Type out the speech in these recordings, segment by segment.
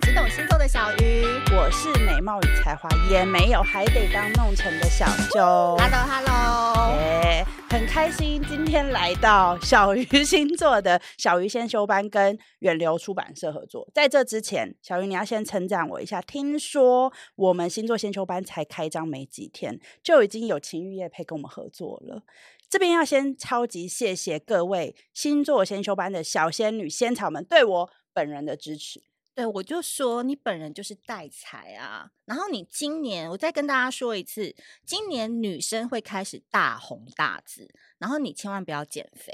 只懂星座的小鱼。我是美貌与才华也没有，还得当弄臣的小周。Hello，Hello，耶，很开心今天来到小鱼星座的小鱼先修班跟远流出版社合作。在这之前，小鱼你要先称赞我一下。听说我们星座先修班才开张没几天，就已经有情欲业配跟我们合作了。这边要先超级谢谢各位星座先修班的小仙女仙草们对我。本人的支持，对，我就说你本人就是带财啊。然后你今年，我再跟大家说一次，今年女生会开始大红大紫，然后你千万不要减肥，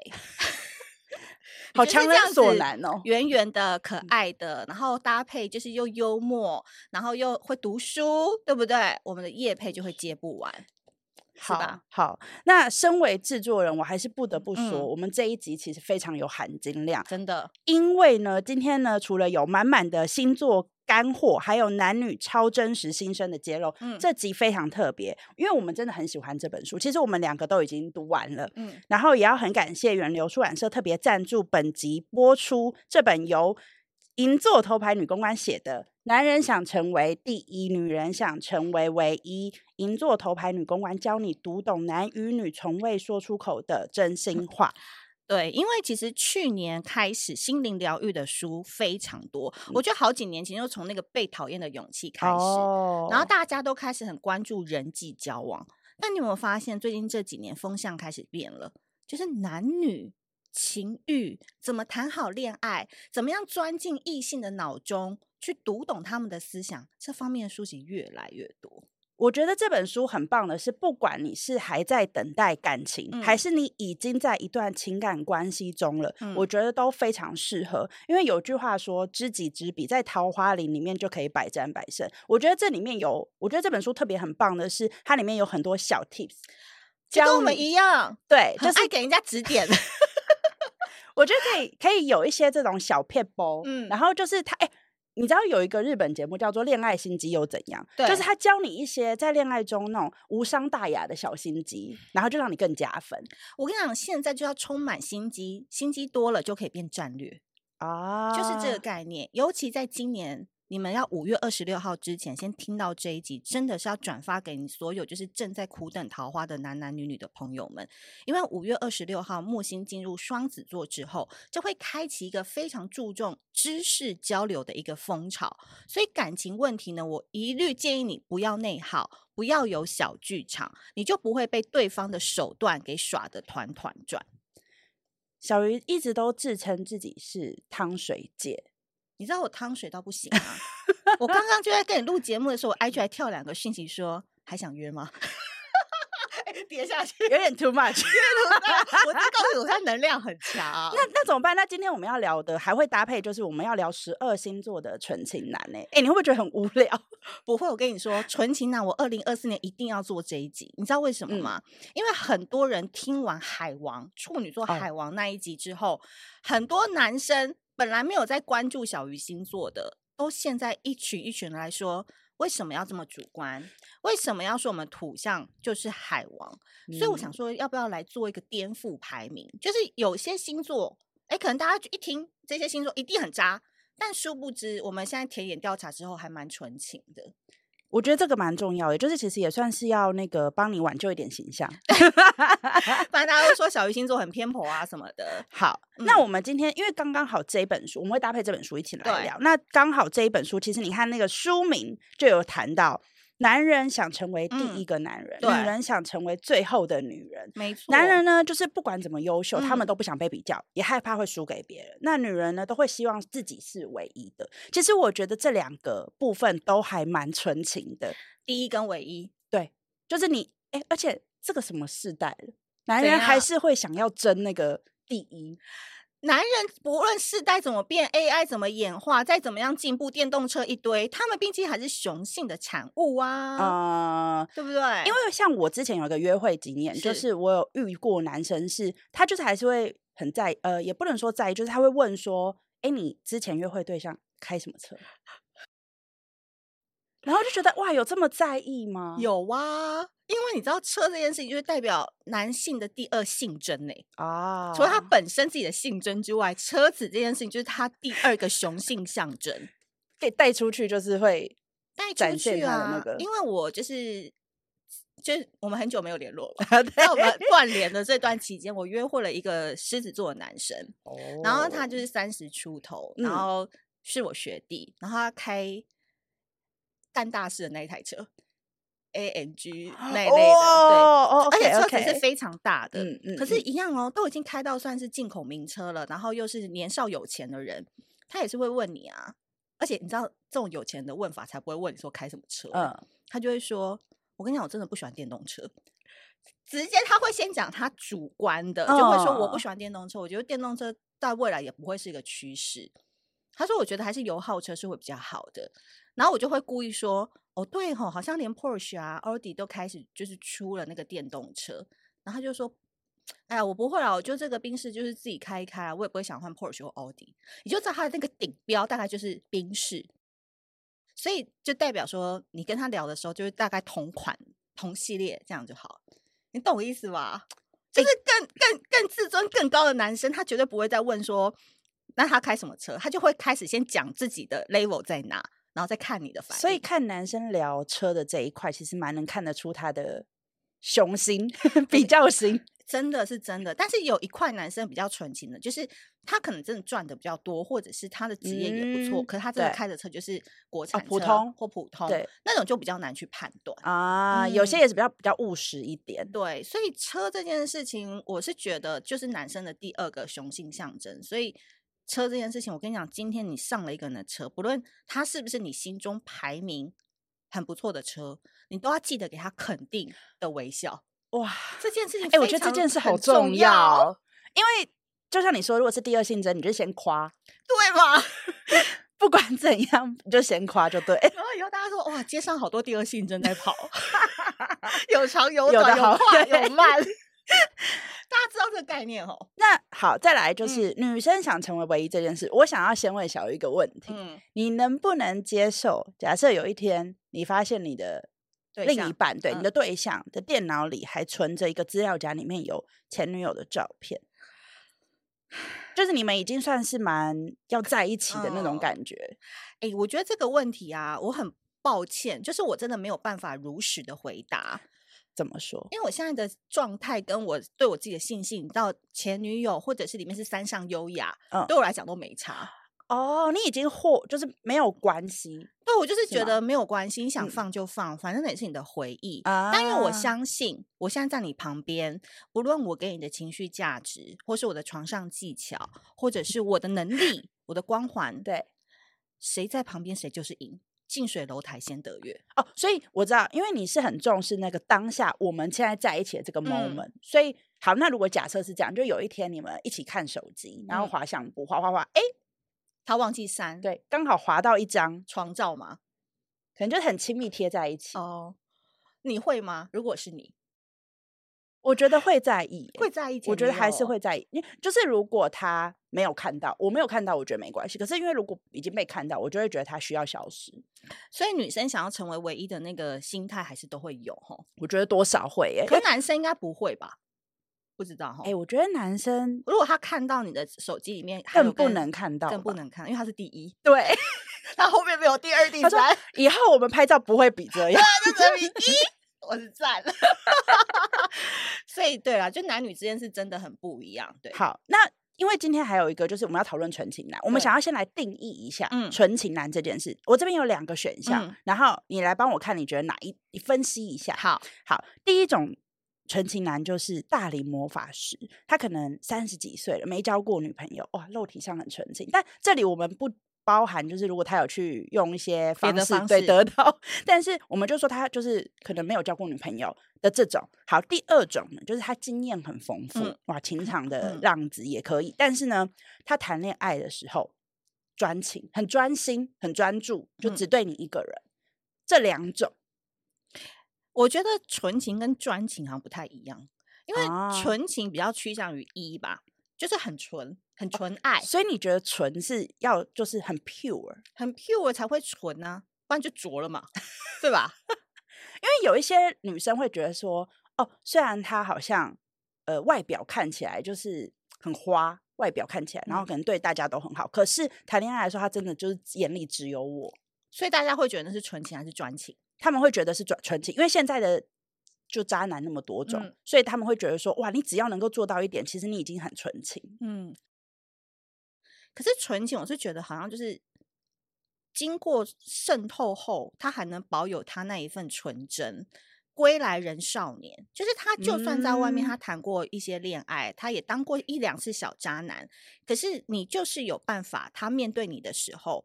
好强人所难哦，圆圆的、可爱的，然后搭配就是又幽默，然后又会读书，对不对？我们的叶配就会接不完。好好，那身为制作人，我还是不得不说，嗯，我们这一集其实非常有含金量，真的。因为呢，今天呢，除了有满满的星座干货，还有男女超真实心声的揭露，嗯，这集非常特别，因为我们真的很喜欢这本书。其实我们两个都已经读完了，嗯，然后也要很感谢源流出版社特别赞助本集播出这本由银座头牌女公关写的。男人想成为第一，女人想成为唯一。银座头牌女公关教你读懂男与女从未说出口的真心 话。对，因为其实去年开始心灵疗愈的书非常多，嗯、我觉得好几年前就从那个被讨厌的勇气开始，哦，然后大家都开始很关注人际交往。但你有没有发现，最近这几年风向开始变了，就是男女。情欲怎么谈好恋爱？怎么样钻进异性的脑中去读懂他们的思想？这方面的书籍越来越多。我觉得这本书很棒的是，不管你是还在等待感情，嗯、还是你已经在一段情感关系中了，嗯、我觉得都非常适合。因为有句话说“知己知彼”，在桃花林里面就可以百战百胜。我觉得这里面有，我觉得这本书特别很棒的是，它里面有很多小 tips，就跟我们一样，对，就是爱给人家指点。我觉得可以，可以有一些这种小撇步，嗯，然后就是他，哎、欸，你知道有一个日本节目叫做《恋爱心机又怎样》？对，就是他教你一些在恋爱中那种无伤大雅的小心机，然后就让你更加分。我跟你讲，现在就要充满心机，心机多了就可以变战略啊，就是这个概念。尤其在今年。你们要五月二十六号之前先听到这一集，真的是要转发给你所有就是正在苦等桃花的男男女女的朋友们，因为五月二十六号木星进入双子座之后，就会开启一个非常注重知识交流的一个风潮，所以感情问题呢，我一律建议你不要内耗，不要有小剧场，你就不会被对方的手段给耍得团团转。小鱼一直都自称自己是汤水姐。你知道我汤水到不行吗？我刚刚就在跟你录节目的时候，我 IG 还跳两个讯息说还想约吗？跌下去有点 too much，我就告诉我他能量很强。那那怎么办？那今天我们要聊的还会搭配，就是我们要聊十二星座的纯情男呢？哎，你会不会觉得很无聊？不会，我跟你说，纯情男，我二零二四年一定要做这一集。你知道为什么吗？嗯、因为很多人听完海王处女座海王那一集之后，哦、很多男生。本来没有在关注小鱼星座的，都现在一群一群来说，为什么要这么主观？为什么要说我们土象就是海王？嗯、所以我想说，要不要来做一个颠覆排名？就是有些星座，哎，可能大家一听这些星座一定很渣，但殊不知，我们现在田野调查之后，还蛮纯情的。我觉得这个蛮重要的，就是其实也算是要那个帮你挽救一点形象，不然大家都说小鱼星座很偏颇啊什么的。好，嗯、那我们今天因为刚刚好这一本书，我们会搭配这本书一起来聊。那刚好这一本书，其实你看那个书名就有谈到。男人想成为第一个男人，嗯、女人想成为最后的女人。没错，男人呢，就是不管怎么优秀，嗯、他们都不想被比较，也害怕会输给别人。那女人呢，都会希望自己是唯一的。其实我觉得这两个部分都还蛮纯情的，第一跟唯一。对，就是你。哎，而且这个什么世代了，男人还是会想要争那个第一。男人不论世代怎么变，AI 怎么演化，再怎么样进步，电动车一堆，他们毕竟还是雄性的产物啊，啊、呃，对不对？因为像我之前有一个约会经验，是就是我有遇过男生是，他就是还是会很在意，呃，也不能说在意，就是他会问说，哎，你之前约会对象开什么车？然后就觉得哇，有这么在意吗？有啊，因为你知道车这件事情，就是代表男性的第二性征呢。啊，除了他本身自己的性征之外，车子这件事情就是他第二个雄性象征，可以带出去，就是会带出去啊。因为我就是，就是我们很久没有联络了，在我们断联的这段期间，我约会了一个狮子座的男生，哦，然后他就是三十出头，然后是我学弟，然后他开。干大事的那一台车，A N G 那一类的，哦、对，而且车子是非常大的，嗯嗯，可是，一样哦，都已经开到算是进口名车了，然后又是年少有钱的人，他也是会问你啊，而且你知道这种有钱的问法才不会问你说开什么车，嗯，他就会说，我跟你讲，我真的不喜欢电动车，直接他会先讲他主观的，就会说我不喜欢电动车，我觉得电动车在未来也不会是一个趋势，他说我觉得还是油耗车是会比较好的。然后我就会故意说，哦，对吼，好像连 Porsche 啊、奥迪都开始就是出了那个电动车。然后他就说，哎呀，我不会啊，我就这个宾士就是自己开一开啊，我也不会想换 Porsche 或奥迪。你就知道他的那个顶标大概就是宾士，所以就代表说你跟他聊的时候就是大概同款、同系列这样就好。你懂我意思吧？就是更更更自尊更高的男生，他绝对不会再问说，那他开什么车？他就会开始先讲自己的 level 在哪。然后再看你的反应，所以看男生聊车的这一块，其实蛮能看得出他的雄心比较心，真的是真的。但是有一块男生比较纯情的，就是他可能真的赚的比较多，或者是他的职业也不错，嗯、可是他真的开的车就是国产、哦、普通或普通，对那种就比较难去判断啊。嗯、有些也是比较比较务实一点，对。所以车这件事情，我是觉得就是男生的第二个雄性象征，所以。车这件事情，我跟你讲，今天你上了一个人的车，不论他是不是你心中排名很不错的车，你都要记得给他肯定的微笑。哇，这件事情，哎，我觉得这件事很重要，因为就像你说，如果是第二性征，你就先夸，对吗？不管怎样，你就先夸就对。然后以后大家说，哇，街上好多第二性征在跑，有长有短，有快有慢。大家知道这个概念哦。那好，再来就是、嗯、女生想成为唯一这件事，我想要先问小瑜一个问题：嗯、你能不能接受？假设有一天你发现你的另一半，对，你的对象的电脑里还存着一个资料夹，里面有前女友的照片，嗯、就是你们已经算是蛮要在一起的那种感觉。哎、我觉得这个问题啊，我很抱歉，就是我真的没有办法如实的回答。怎么说？因为我现在的状态跟我对我自己的信心，到前女友或者是里面是三上优雅，嗯，对我来讲都没差。哦，你已经或就是没有关系。对，我就是觉得没有关系，你想放就放，嗯、反正那也是你的回忆。啊、但因为我相信，我现在在你旁边，不论我给你的情绪价值，或是我的床上技巧，或者是我的能力、我的光环，对，谁在旁边谁就是赢。近水楼台先得月。哦，所以我知道，因为你是很重视那个当下我们现在在一起的这个 moment，、嗯、所以好，那如果假设是这样，就有一天你们一起看手机，然后滑相簿，滑滑滑，哎，他忘记删，对，刚好滑到一张。床照嘛，可能就很亲密贴在一起。哦。你会吗？如果是你？我觉得会在意，会在意。我觉得还是会在意，因为就是如果他没有看到，我没有看到，我觉得没关系。可是因为如果已经被看到，我就会觉得他需要消失。所以女生想要成为唯一的那个心态，还是都会有哈。我觉得多少会耶，可是男生应该不会吧？不知道哈。哎，我觉得男生如果他看到你的手机里面，更不能看到，更不能看，因为他是第一。对，他后面没有第二、第三。以后我们拍照不会比这样，就只比一。我是赞了，所以对啦，就男女之间是真的很不一样。对，好，那因为今天还有一个，就是我们要讨论纯情男，我们想要先来定义一下纯情男这件事。嗯、我这边有两个选项，嗯、然后你来帮我看，你觉得哪一？你分析一下。好，好，第一种纯情男就是大龄魔法师，他可能三十几岁了，没交过女朋友，哇，肉体上很纯情，但这里我们不包含就是如果他有去用一些方式，对得到，但是我们就说他就是可能没有交过女朋友的这种。好，第二种呢，就是他经验很丰富，嗯、哇，情场的浪子也可以，嗯、但是呢，他谈恋爱的时候专情，很专心，很专注，就只对你一个人。嗯、这两种，我觉得纯情跟专情好像不太一样，因为纯情比较趋向于一吧。就是很纯，很纯爱，所以你觉得纯是要就是很 pure，很 pure 才会纯呢？不然就浊了嘛，对吧？因为有一些女生会觉得说，哦，虽然她好像呃外表看起来就是很花，外表看起来，然后可能对大家都很好，嗯、可是谈恋爱来说，她真的就是眼里只有我，所以大家会觉得那是纯情还是专情？他们会觉得是专纯情，因为现在的。就渣男那么多种，嗯、所以他们会觉得说：“哇，你只要能够做到一点，其实你已经很纯情。”嗯。可是纯情，我是觉得好像就是经过渗透后，他还能保有他那一份纯真。归来人少年，就是他，就算在外面他谈过一些恋爱，嗯、他也当过一两次小渣男。可是你就是有办法，他面对你的时候。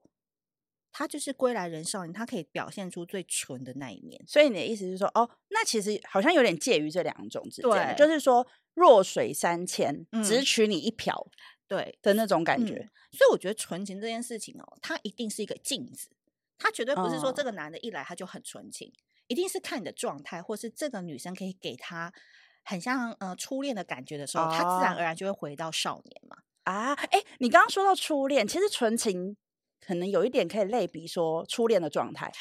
他就是归来人少年，他可以表现出最纯的那一面。所以你的意思是说，哦，那其实好像有点介于这两种之间，就是说弱水三千，嗯、只取你一瓢，对的那种感觉、嗯。所以我觉得纯情这件事情哦，它一定是一个镜子，它绝对不是说这个男的一来他就很纯情，哦、一定是看你的状态，或是这个女生可以给他很像呃初恋的感觉的时候，哦、他自然而然就会回到少年嘛。啊，哎，你刚刚说到初恋，其实纯情。可能有一点可以类比说初恋的状态，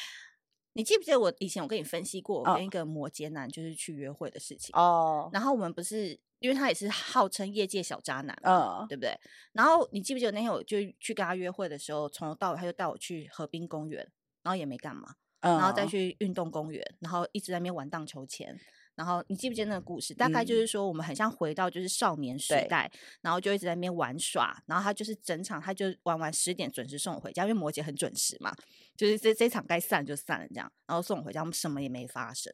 你记不记得我以前我跟你分析过，我跟一个摩羯男就是去约会的事情哦。然后我们不是因为他也是号称业界小渣男，嗯，对不对？然后你记不记得那天我就去跟他约会的时候，从头到尾他就带我去河滨公园，然后也没干嘛，然后再去运动公园，然后一直在那边玩荡秋千。然后你记不记得那个故事？大概就是说，我们很像回到就是少年时代，嗯、然后就一直在那边玩耍。然后他就是整场，他就玩完十点准时送我回家，因为摩羯很准时嘛。就是这这场该散就散了这样，然后送我回家，我们什么也没发生。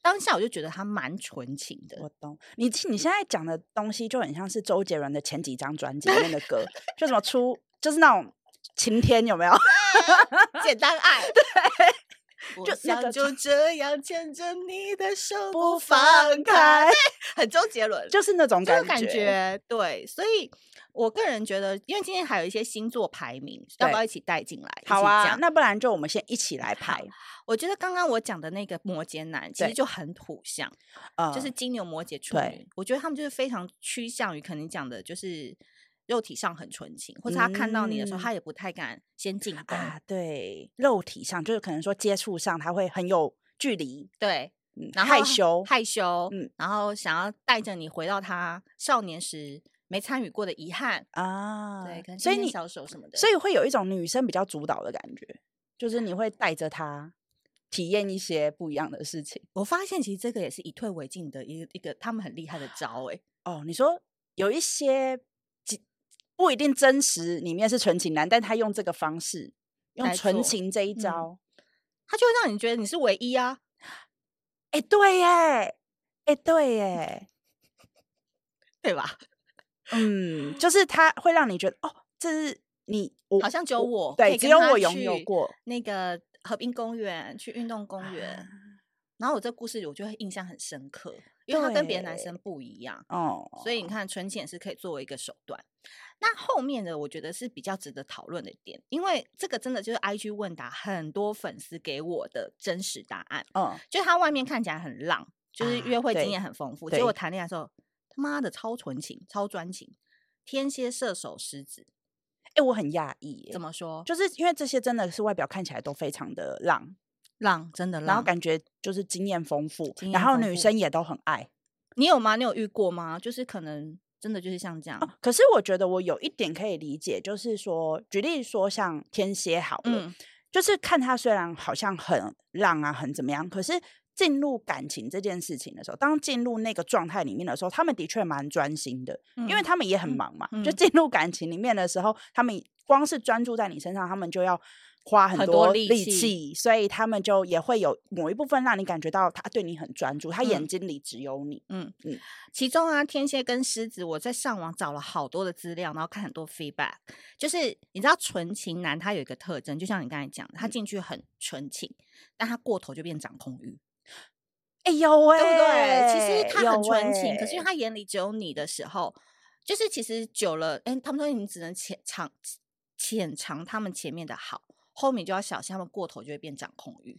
当下我就觉得他蛮纯情的。我懂你，你现在讲的东西就很像是周杰伦的前几张专辑里面的歌，就什么出就是那种晴天有没有？简单爱 对。就想就这样牵着你的手不放开，很周杰伦，就是那种感觉，感觉。对，所以我个人觉得，因为今天还有一些星座排名，要不要一起带进来？好啊，那不然就我们先一起来排。我觉得刚刚我讲的那个摩羯男，其实就很土象，对就是金牛、摩羯、处女。我觉得他们就是非常趋向于可能讲的，就是。肉体上很纯情，或者他看到你的时候，嗯、他也不太敢先进啊。对，肉体上就是可能说接触上他会很有距离，对，然后害羞害羞，嗯，然后想要带着你回到他少年时没参与过的遗憾啊。对，所以你小手什么的，所以会有一种女生比较主导的感觉，就是你会带着他体验一些不一样的事情。我发现其实这个也是以退为进的一个一个他们很厉害的招哎、欸。哦，你说有一些。不一定真实里面是纯情男，但他用这个方式，用纯情这一招，嗯、他就会让你觉得你是唯一啊！哎，对耶，哎，对耶，对吧？嗯，就是他会让你觉得，哦，这是你，我好像只有我，对，只有我拥有过那个河滨公园，去运动公园，啊、然后我这故事我就会印象很深刻，因为他跟别的男生不一样哦，所以你看存钱是可以作为一个手段。那后面的我觉得是比较值得讨论的点，因为这个真的就是 IG 问答很多粉丝给我的真实答案。嗯，就他外面看起来很浪，就是约会经验很丰富，啊、结果谈恋爱的时候他妈的超纯情、超专情，天蝎、射手、狮子。哎、欸，我很讶异，怎么说？就是因为这些真的是外表看起来都非常的浪，浪真的浪，然后感觉就是经验丰富，丰富，然后女生也都很爱。你有吗？你有遇过吗？就是可能。真的就是像这样，哦，可是我觉得我有一点可以理解，就是说，举例说像天蝎好了，嗯，就是看他虽然好像很浪啊，很怎么样，可是进入感情这件事情的时候，当进入那个状态里面的时候，他们的确蛮专心的，嗯，因为他们也很忙嘛。嗯，就进入感情里面的时候，他们光是专注在你身上，他们就要花很多力气，气所以他们就也会有某一部分让你感觉到他对你很专注，他眼睛里只有你。嗯嗯，嗯其中啊，天蝎跟狮子，我在上网找了好多的资料，然后看很多 feedback，就是你知道纯情男他有一个特征，就像你刚才讲的，他进去很纯情，嗯、但他过头就变掌控欲。哎呦喂，对不对？其实他很纯情，欸、可是因为他眼里只有你的时候，就是其实久了，哎，他们说你只能浅尝浅尝他们前面的好。后面就要小心，他们过头就会变掌控欲，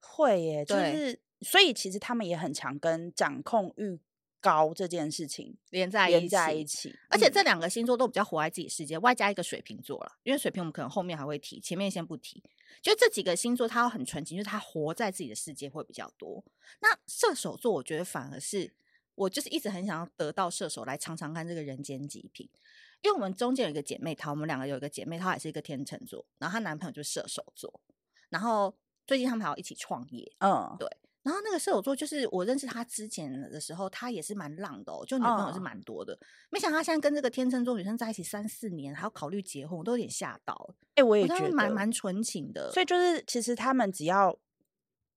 会耶，就是所以其实他们也很常跟掌控欲高这件事情连在连在一起，而且这两个星座都比较活在自己世界，嗯、外加一个水瓶座了，因为水瓶我们可能后面还会提，前面先不提。就这几个星座，它很纯情，就是他活在自己的世界会比较多。那射手座，我觉得反而是我就是一直很想要得到射手来尝尝看这个人间极品。因为我们中间有一个姐妹她，我们两个有一个姐妹她，也是一个天秤座，然后她男朋友就是射手座，然后最近他们还要一起创业，嗯，对。然后那个射手座就是我认识他之前的时候，他也是蛮浪的哦，就女朋友是蛮多的。嗯、没想到他现在跟这个天秤座女生在一起三四年，还要考虑结婚，我都有点吓到。哎、欸，我也觉得蛮蛮纯情的。所以就是其实他们只要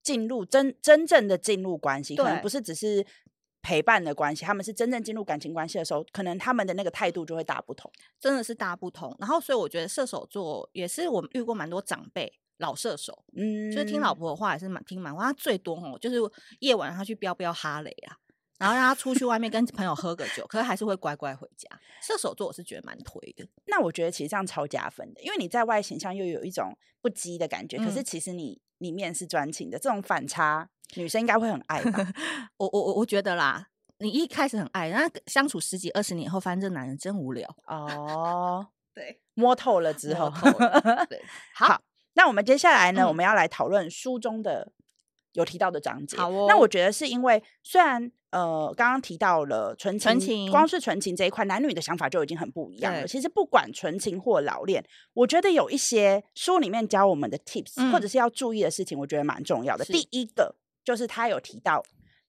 进入真真正的进入关系，可能不是只是。陪伴的关系，他们是真正进入感情关系的时候，可能他们的那个态度就会大不同，真的是大不同。然后，所以我觉得射手座也是我们遇过蛮多长辈老射手，嗯，就是听老婆的话也是蛮听蛮话。他最多哦，就是夜晚他去飙飙哈雷啊，然后让他出去外面跟朋友喝个酒，可是还是会乖乖回家。射手座我是觉得蛮推的。那我觉得其实这样超加分的，因为你在外形上又有一种不羁的感觉，嗯、可是其实你里面是专情的，这种反差女生应该会很爱吧？我我我我觉得啦。你一开始很爱，然后相处十几二十年后，发现这男人真无聊哦。对，摸透了之后，对，好，好。那我们接下来呢，嗯、我们要来讨论书中的有提到的章节。好哦。那我觉得是因为，虽然呃，刚刚提到了纯情，纯情光是纯情这一块，男女的想法就已经很不一样了。其实不管纯情或老练，我觉得有一些书里面教我们的 tips，、嗯、或者是要注意的事情，我觉得蛮重要的。第一个就是他有提到。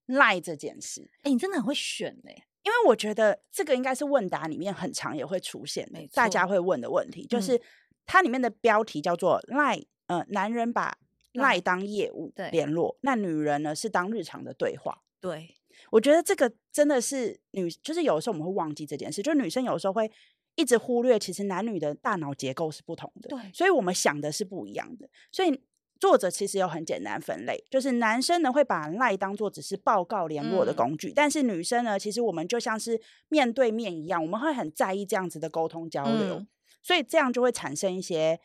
赖这件事，哎、欸，你真的很会选呢、欸。因为我觉得这个应该是问答里面很常也会出现，没错大家会问的问题，就是它里面的标题叫做赖，呃，男人把赖当业务联络，那女人呢是当日常的对话。对，我觉得这个真的是女，就是有的时候我们会忘记这件事，就是女生有时候会一直忽略，其实男女的大脑结构是不同的，对，所以我们想的是不一样的，所以。作者其实有很简单分类，就是男生呢会把赖当做只是报告联络的工具，嗯、但是女生呢，其实我们就像是面对面一样，我们会很在意这样子的沟通交流，嗯、所以这样就会产生一些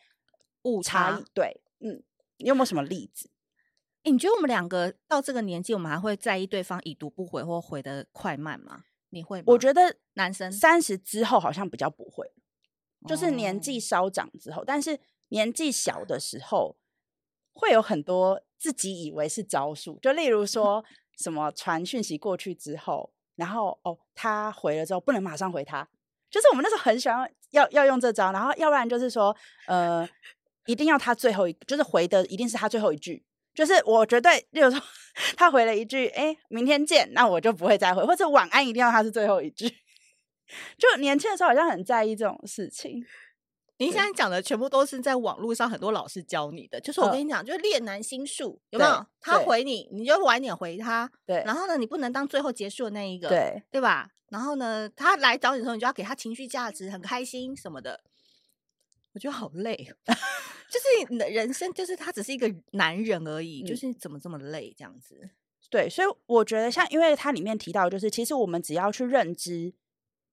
误差。差对，嗯，你有没有什么例子？欸、你觉得我们两个到这个年纪，我们还会在意对方已读不回或回的快慢吗？你会吗？我觉得男生三十之后好像比较不会，就是年纪稍长之后，哦、但是年纪小的时候。会有很多自己以为是招数，就例如说什么传讯息过去之后，然后哦他回了之后不能马上回他，就是我们那时候很喜欢要要用这招，然后要不然就是说呃一定要他最后一就是回的一定是他最后一句，就是我绝对，例如说他回了一句哎明天见，那我就不会再回，或者晚安一定要他是最后一句，就年轻的时候好像很在意这种事情。你现在讲的全部都是在网络上很多老师教你的，就是我跟你讲，就是恋男心术，有没有？他回你，你就晚点回他。对。然后呢，你不能当最后结束的那一个，对，对吧？然后呢，他来找你的时候，你就要给他情绪价值，很开心什么的。我觉得好累，就是你的人生，就是他只是一个男人而已，就是怎么这么累这样子？对，所以我觉得像，因为它里面提到，就是其实我们只要去认知。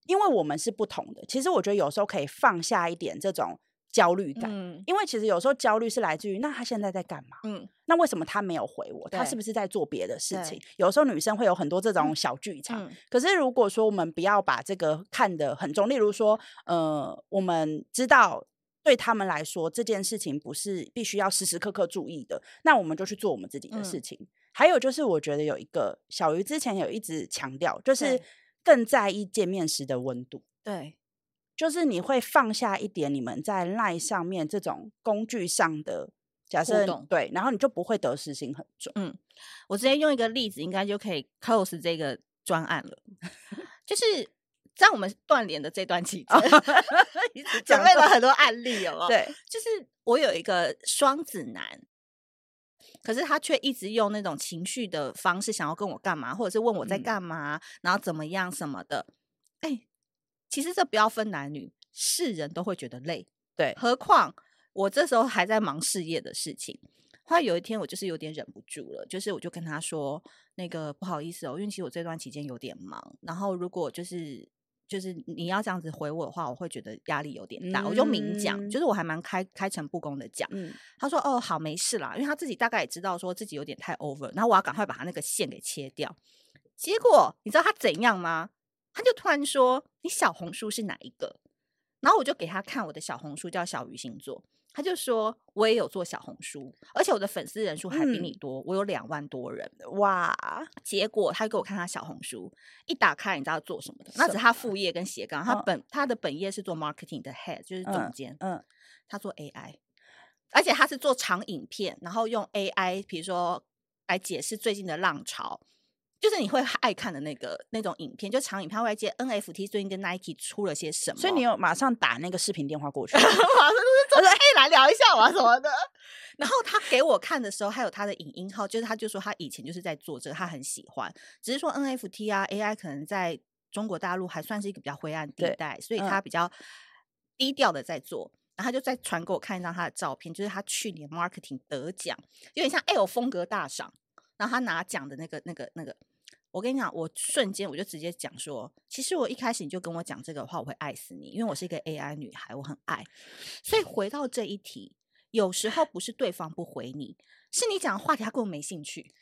因为我们是不同的，其实我觉得有时候可以放下一点这种焦虑感，嗯、因为其实有时候焦虑是来自于那他现在在干嘛？嗯，那为什么他没有回我？他是不是在做别的事情？对有时候女生会有很多这种小剧场。嗯、可是如果说我们不要把这个看得很重，例如说，呃，我们知道对他们来说这件事情不是必须要时时刻刻注意的，那我们就去做我们自己的事情。嗯、还有就是，我觉得有一个小鱼之前有一直强调，就是。更在意见面时的温度，对，就是你会放下一点你们在赖上面这种工具上的假设，对，然后你就不会得失心很重。嗯，我直接用一个例子，应该就可以 close 这个专案了。就是在我们断联的这段期间，准备了很多案例哦。对，就是我有一个双子男，可是他却一直用那种情绪的方式想要跟我干嘛，或者是问我在干嘛，嗯、然后怎么样什么的。哎，其实这不要分男女，是人都会觉得累。对，何况我这时候还在忙事业的事情。后来有一天，我就是有点忍不住了，就是我就跟他说：“那个不好意思哦，因为其实我这段期间有点忙，然后如果就是就是你要这样子回我的话，我会觉得压力有点大。嗯”我就明讲，就是我还蛮开开诚布公的讲。嗯、他说：“哦，好，没事啦。”因为他自己大概也知道说自己有点太 over，然后我要赶快把他那个线给切掉。结果你知道他怎样吗？他就突然说：“你小红书是哪一个？”然后我就给他看我的小红书，叫小鱼星座。他就说：“我也有做小红书，而且我的粉丝人数还比你多，嗯、我有两万多人哇！结果他给我看他小红书，一打开，你知道做什么的？那只是他副业跟斜杠，他本、哦、他的本业是做 marketing 的 head，就是总监。嗯，嗯他做 AI，而且他是做长影片，然后用 AI，比如说来解释最近的浪潮。”就是你会爱看的那个那种影片，就长影片，会接 NFT 最近跟 Nike 出了些什么，所以你有马上打那个视频电话过去，马上就是说哎，来聊一下嘛 什么的。然后他给我看的时候，还有他的影音号，就是他就说他以前就是在做这个，他很喜欢，只是说 NFT 啊 AI 可能在中国大陆还算是一个比较灰暗地带，所以他比较低调的在做。然后他就再传给我看一张他的照片，就是他去年 marketing 得奖，有点像 L 风格大赏。然后他拿奖的那个、那个、那个，我跟你讲，我瞬间我就直接讲说，其实我一开始你就跟我讲这个的话，我会爱死你，因为我是一个 AI 女孩，我很爱。所以回到这一题，有时候不是对方不回你，是你讲的话题他根本没兴趣。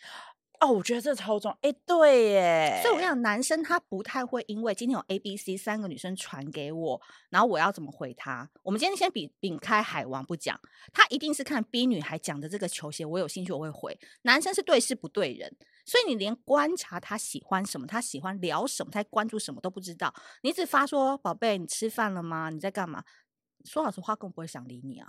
哦，我觉得这超重，哎，对耶。所以我跟你讲，男生他不太会因为今天有 A、B、C 三个女生传给我，然后我要怎么回他？我们今天先比摒开海王不讲，他一定是看 B 女孩讲的这个球鞋，我有兴趣我会回。男生是对事不对人，所以你连观察他喜欢什么，他喜欢聊什么，他关注什么都不知道，你只发说宝贝，你吃饭了吗？你在干嘛？说老实话，更不会想理你啊。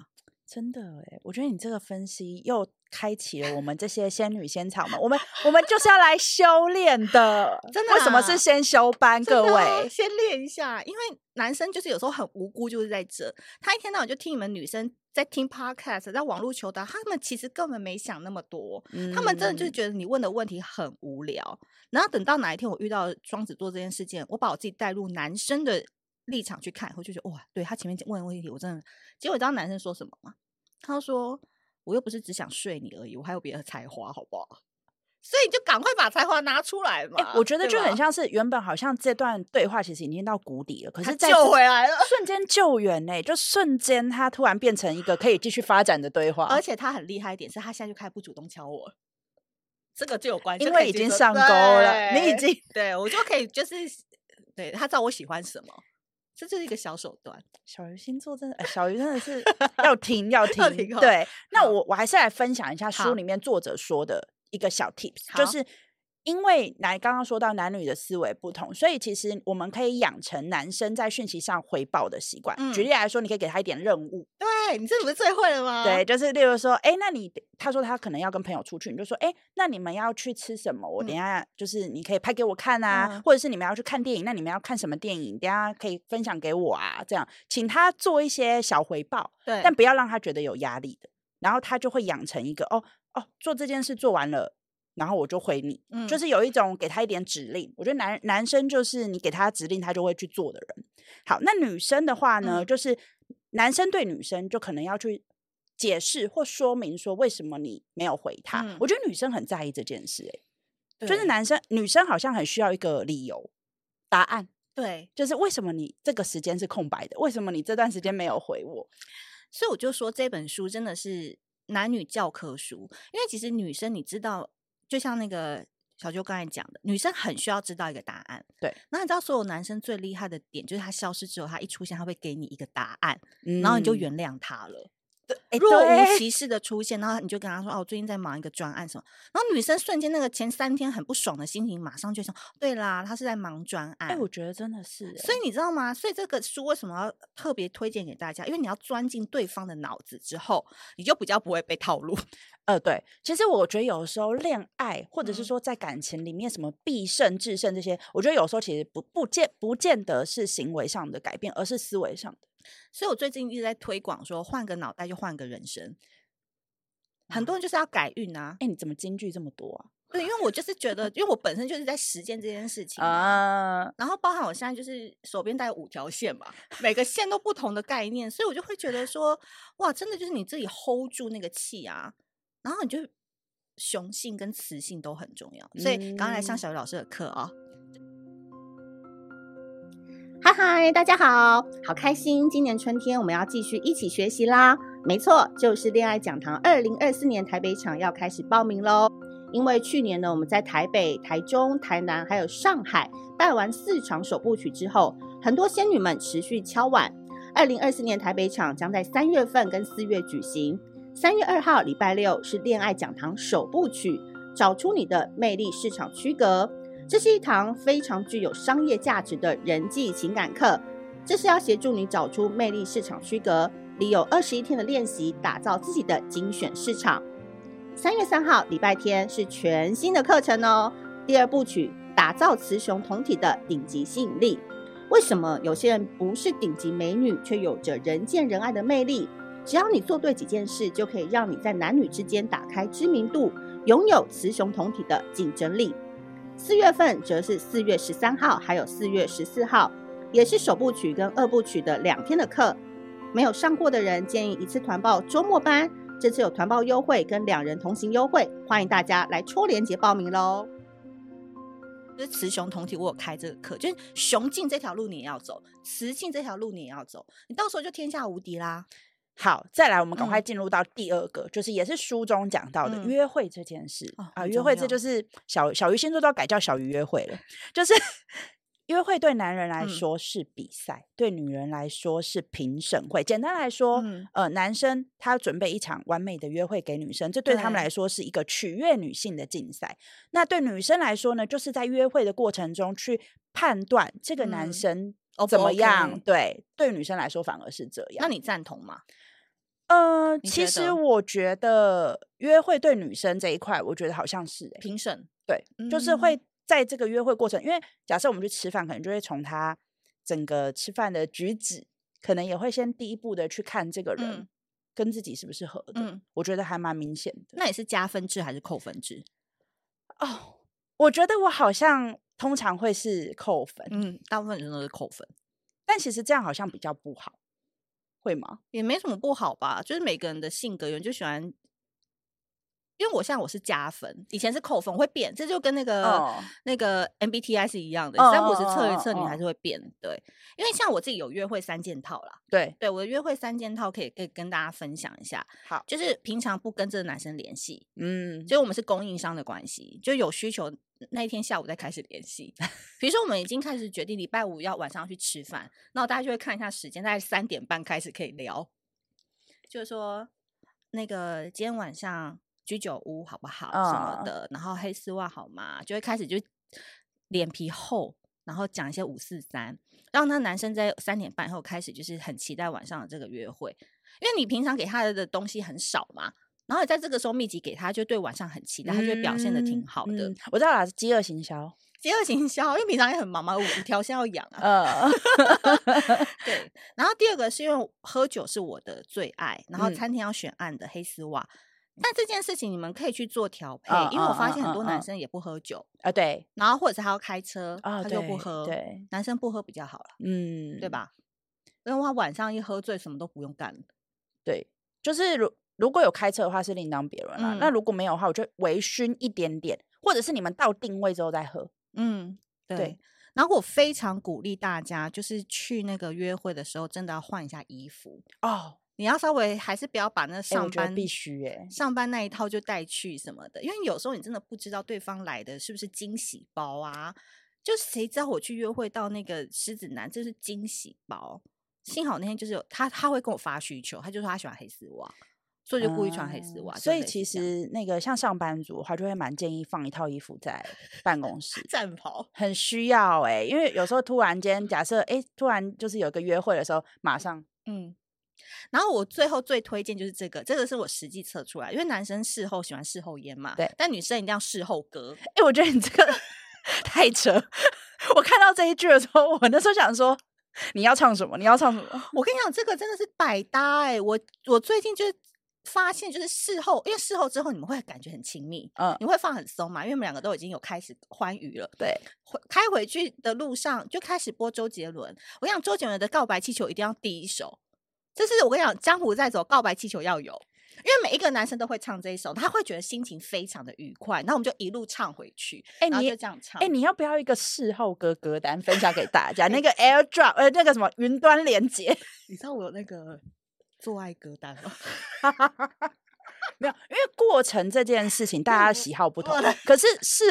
真的哎，我觉得你这个分析又开启了我们这些仙女仙草们。我们我们就是要来修炼的，真的、啊？为什么是先修班？各位先练一下，因为男生就是有时候很无辜，就是在这。他一天到晚就听你们女生在听 podcast，在网络求答，他们其实根本没想那么多，嗯、他们真的就是觉得你问的问题很无聊。然后等到哪一天我遇到双子座这件事件，我把我自己带入男生的立场去看，我就觉得哇，对他前面问的问题，我真的。结果你知道男生说什么吗？他说：“我又不是只想睡你而已，我还有别的才华，好不好？所以你就赶快把才华拿出来嘛。欸”我觉得就很像是原本好像这段对话其实已经到谷底了，可是再救回来了，瞬间救援呢、欸，就瞬间他突然变成一个可以继续发展的对话。而且他很厉害一点是，他现在就开始不主动敲我，这个就有关系，因为已经上钩了，你已经对我就可以就是对他知道我喜欢什么。这就是一个小手段。小鱼星座真的，小鱼真的是要听要听。要 听哦、对，那我我还是来分享一下书里面作者说的一个小 tips，就是。因为来刚刚说到男女的思维不同，所以其实我们可以养成男生在讯息上回报的习惯。嗯、举例来说，你可以给他一点任务。对，你这不是最会了吗？对，就是例如说，哎，那你他说他可能要跟朋友出去，你就说，哎，那你们要去吃什么？我等一下就是你可以拍给我看啊，嗯、或者是你们要去看电影，那你们要看什么电影？等一下可以分享给我啊，这样请他做一些小回报，对，但不要让他觉得有压力的，然后他就会养成一个，哦哦，做这件事做完了。然后我就回你，嗯、就是有一种给他一点指令。我觉得男男生就是你给他指令，他就会去做的人。好，那女生的话呢，嗯、就是男生对女生就可能要去解释或说明说为什么你没有回他。嗯、我觉得女生很在意这件事、欸，哎，就是男生女生好像很需要一个理由、答案。对，就是为什么你这个时间是空白的？为什么你这段时间没有回我？所以我就说这本书真的是男女教科书，因为其实女生你知道。就像那个小舅刚才讲的，女生很需要知道一个答案。对，那你知道所有男生最厉害的点，就是他消失之后，他一出现，他会给你一个答案，嗯、然后你就原谅他了。若无其事的出现，然后你就跟他说：“哦，我最近在忙一个专案什么。”然后女生瞬间那个前三天很不爽的心情，马上就想：“对啦，他是在忙专案。”哎，我觉得真的是。所以你知道吗？所以这个书为什么要特别推荐给大家？因为你要钻进对方的脑子之后，你就比较不会被套路。呃，对，其实我觉得有时候恋爱，或者是说在感情里面，什么必胜、制胜这些，嗯、我觉得有时候其实不不见不见得是行为上的改变，而是思维上的。所以我最近一直在推广说，换个脑袋就换个人生。很多人就是要改运啊！哎，你怎么金句这么多啊？对，因为我就是觉得，因为我本身就是在实践这件事情啊。Uh, 然后包含我现在就是手边带五条线嘛，每个线都不同的概念，所以我就会觉得说，哇，真的就是你自己 hold 住那个气啊，然后你就雄性跟雌性都很重要。所以刚刚来上小鱼老师的课啊。嗨嗨，大家好，好开心！今年春天我们要继续一起学习啦。没错，就是恋爱讲堂二零二四年台北场要开始报名喽。因为去年呢，我们在台北、台中、台南还有上海办完四场首部曲之后，很多仙女们持续敲碗。二零二四年台北场将在三月份跟四月举行。三月二号礼拜六是恋爱讲堂首部曲，找出你的魅力市场区隔。这是一堂非常具有商业价值的人际情感课，这是要协助你找出魅力市场区隔，里有二十一天的练习，打造自己的精选市场。三月三号礼拜天是全新的课程哦，第二部曲打造雌雄同体的顶级吸引力。为什么有些人不是顶级美女，却有着人见人爱的魅力？只要你做对几件事，就可以让你在男女之间打开知名度，拥有雌雄同体的竞争力。四月份则是四月十三号，还有四月十四号，也是首部曲跟二部曲的两天的课。没有上过的人，建议一次团报周末班。这次有团报优惠跟两人同行优惠，欢迎大家来戳连接报名喽。就是雌雄同体，我有开这个课，就是雄竞这条路你也要走，雌竞这条路你也要走，你到时候就天下无敌啦。好，再来，我们赶快进入到第二个，嗯、就是也是书中讲到的、嗯、约会这件事、哦、啊。约会这就是小小鱼星座都要改叫小鱼约会了。就是 约会对男人来说是比赛，嗯、对女人来说是评审会。简单来说，嗯、呃，男生他准备一场完美的约会给女生，这对他们来说是一个取悦女性的竞赛。那对女生来说呢，就是在约会的过程中去判断这个男生怎么样。对，对女生来说反而是这样。那你赞同吗？呃，其实我觉得约会对女生这一块，我觉得好像是、欸、评审，对，嗯、就是会在这个约会过程，因为假设我们去吃饭，可能就会从他整个吃饭的举止，可能也会先第一步的去看这个人跟自己是不是合的。嗯、我觉得还蛮明显的。那也是加分制还是扣分制？哦，我觉得我好像通常会是扣分，嗯，大部分人都是扣分，但其实这样好像比较不好。会吗？也没什么不好吧，就是每个人的性格，有人就喜欢。因为我现在我是加分，以前是扣分，我会变，这就跟那个、oh. 那个 MBTI 是一样的，三五十测一测，你还是会变。Oh. 对，因为像我自己有约会三件套啦，对对，我的约会三件套可以可以跟大家分享一下。好，就是平常不跟这个男生联系，嗯，就我们是供应商的关系，就有需求那一天下午再开始联系。比如说我们已经开始决定礼拜五要晚上要去吃饭，那大家就会看一下时间，大概三点半开始可以聊，就是说那个今天晚上。居酒屋好不好？什么的，然后黑丝袜好吗？就会开始就脸皮厚，然后讲一些五四三，让那男生在三点半后开始就是很期待晚上的这个约会，因为你平常给他的东西很少嘛，然后你在这个时候密集给他，就对晚上很期待，他就表现的挺好的。我知道啦，是饥饿行销，饥饿行销，因为平常也很忙嘛，五条线要养啊。对，然后第二个是因为喝酒是我的最爱，然后餐厅要选暗的黑丝袜。但这件事情你们可以去做调配，哦、因为我发现很多男生也不喝酒啊，对，然后或者是他要开车，哦、他就不喝，对，男生不喝比较好了，嗯，对吧？因为他晚上一喝醉，什么都不用干，对，就是如如果有开车的话是另当别论啦，嗯、那如果没有的话，我就微醺一点点，或者是你们到定位之后再喝，嗯，对。对然后我非常鼓励大家，就是去那个约会的时候，真的要换一下衣服哦。你要稍微还是不要把那上班、欸、必须哎上班那一套就带去什么的，因为有时候你真的不知道对方来的是不是惊喜包啊？就谁知道我去约会到那个狮子男，这是惊喜包，幸好那天就是有他，他会跟我发需求，他就说他喜欢黑丝袜。所以就故意穿黑丝袜，嗯，所以其实那个像上班族的话，就会蛮建议放一套衣服在办公室。战袍很需要哎，欸，因为有时候突然间，假设哎，突然就是有个约会的时候，马上嗯。然后我最后最推荐就是这个，这个是我实际测出来，因为男生事后喜欢事后烟嘛，对，但女生一定要事后割。哎，我觉得你这个 太扯。我看到这一句的时候，我那时候想说，你要唱什么？你要唱什么？我跟你讲，这个真的是百搭哎，欸！我我最近就是。发现就是事后，因为事后之后你们会感觉很亲密，嗯，你会放很松嘛，因为我们两个都已经有开始欢愉了。对，回开回去的路上就开始播周杰伦。我跟你讲，周杰伦的《告白气球》一定要第一首，就是我跟你讲，江湖在走，告白气球要有，因为每一个男生都会唱这一首，他会觉得心情非常的愉快。那我们就一路唱回去，哎、欸，你就这样唱，哎、欸，你要不要一个事后歌歌单分享给大家？那个 AirDrop，呃，那个什么云端连接，你知道我有那个。做爱歌单吗？没有，因为过程这件事情大家喜好不同，可是事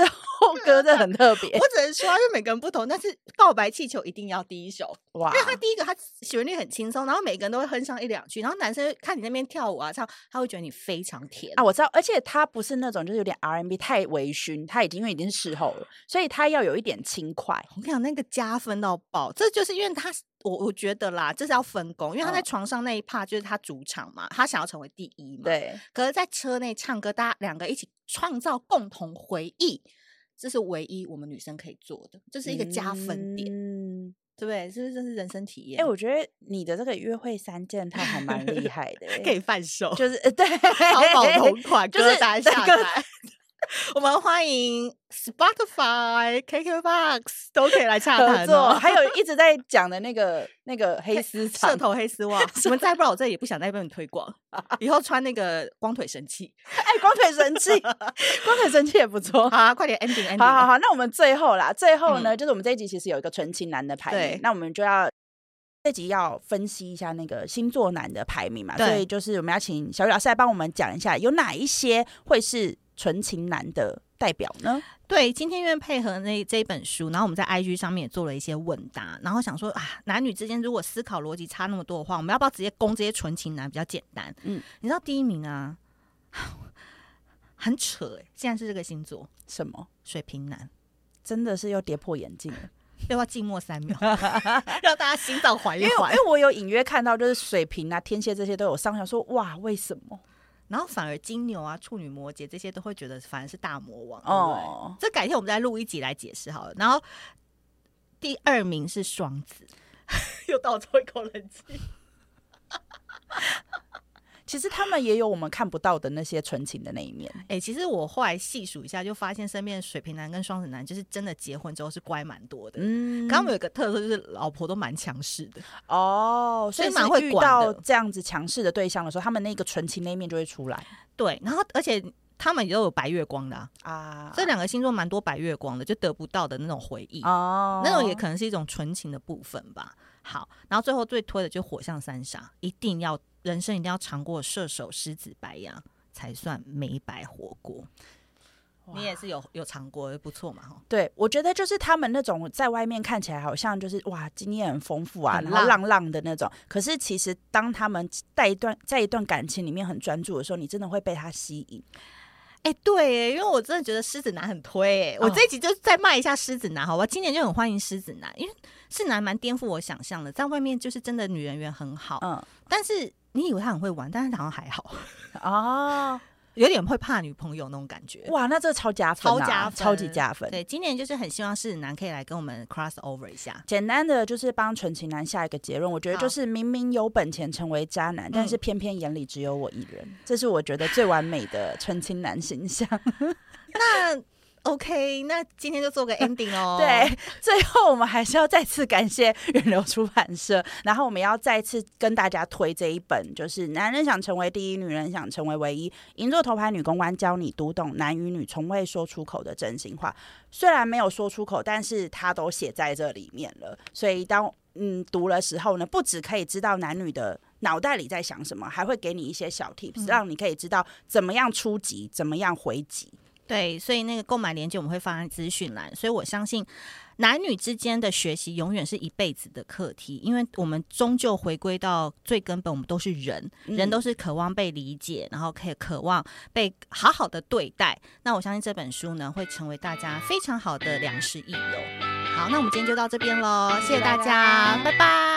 后歌的很特别。我只能说，因为每个人不同，但是告白气球一定要第一首哇！因为他第一个，他旋律很轻松，然后每个人都会哼上一两句，然后男生看你那边跳舞啊唱，他会觉得你非常甜啊。我知道，而且他不是那种就是有点 R&B 太微醺，他已经因为已经是事后了，所以他要有一点轻快。我跟你讲，那个加分到爆，这就是因为他。我我觉得啦，这是要分工，因为他在床上那一 part 就是他主场嘛，他想要成为第一嘛。对。可是，在车内唱歌，大家两个一起创造共同回忆，这是唯一我们女生可以做的，这是一个加分点，嗯、对不对？这是这是人生体验。哎、欸，我觉得你的这个约会三件套还蛮厉害的，可以贩售，就是 对，淘宝同款，就是大家下载。我们欢迎 Spotify、KKBox 都可以来洽谈哦。还有一直在 讲的那个那个黑丝色头黑丝袜，我们再不然我这也不想再被你推广。以后穿那个光腿神器，哎，光腿神器，光腿神器也不错。好，快点 ending ending。好好好，那我们最后啦，最后呢，就是我们这一集其实有一个纯情男的排名，那我们就要这集要分析一下那个星座男的排名嘛。所以就是我们要请小雨老师来帮我们讲一下，有哪一些会是。纯情男的代表呢？对，今天因为配合那这一本书，然后我们在 IG 上面也做了一些问答，然后想说啊，男女之间如果思考逻辑差那么多的话，我们要不要直接攻这些纯情男比较简单？嗯，你知道第一名啊，很扯哎、欸，竟然是这个星座，什么水瓶男，真的是又跌破眼镜了，要不要静默三秒，让大家心脏缓一缓？因为因为我有隐约看到，就是水瓶啊、天蝎这些都有上，想说哇，为什么？然后反而金牛啊、处女、摩羯这些都会觉得反而是大魔王哦。这改天我们再录一集来解释好了。然后第二名是双子，又倒抽一口冷气。其实他们也有我们看不到的那些纯情的那一面。哎、欸，其实我后来细数一下，就发现身边的水瓶男跟双子男，就是真的结婚之后是乖蛮多的。嗯，他们有一个特色，就是老婆都蛮强势的。哦，所以蛮会遇到这样子强势的对象的时候，他们那个纯情那一面就会出来。对，然后而且他们也都有白月光的啊。啊，这两个星座蛮多白月光的，就得不到的那种回忆。哦，那种也可能是一种纯情的部分吧。好，然后最后最推的就火象三傻，一定要。人生一定要尝过射手、狮子、白羊，才算没白活过。你也是有有尝过，不错嘛？哈，对，我觉得就是他们那种在外面看起来好像就是哇，经验很丰富啊，然后浪浪的那种。可是其实当他们在一段在一段感情里面很专注的时候，你真的会被他吸引。哎、欸，对，因为我真的觉得狮子男很推。哎、哦，我这一集就再卖一下狮子男，好吧？今年就很欢迎狮子男，因为狮子男蛮颠覆我想象的，在外面就是真的女人缘很好，嗯，但是。你以为他很会玩，但是好像还好 哦，有点会怕女朋友那种感觉。哇，那这超加分，啊，超加分，超级加分。对，今年就是很希望狮子男可以来跟我们 cross over 一下。简单的就是帮纯情男下一个结论，我觉得就是明明有本钱成为渣男，但是偏偏眼里只有我一人，嗯，这是我觉得最完美的纯情男形象。那。OK，那今天就做个 ending 哦。对，最后我们还是要再次感谢远流出版社，然后我们要再次跟大家推这一本，就是《男人想成为第一，女人想成为唯一》，银座头牌女公关教你读懂男与女从未说出口的真心话。虽然没有说出口，但是它都写在这里面了。所以当嗯读的时候呢，不只可以知道男女的脑袋里在想什么，还会给你一些小 tips，让你可以知道怎么样出击，怎么样回击。对，所以那个购买链接我们会放在资讯栏，所以我相信男女之间的学习永远是一辈子的课题，因为我们终究回归到最根本，我们都是人，嗯、人都是渴望被理解，然后可以渴望被好好的对待。那我相信这本书呢，会成为大家非常好的良师益友。好，那我们今天就到这边喽，谢谢大家，拜拜。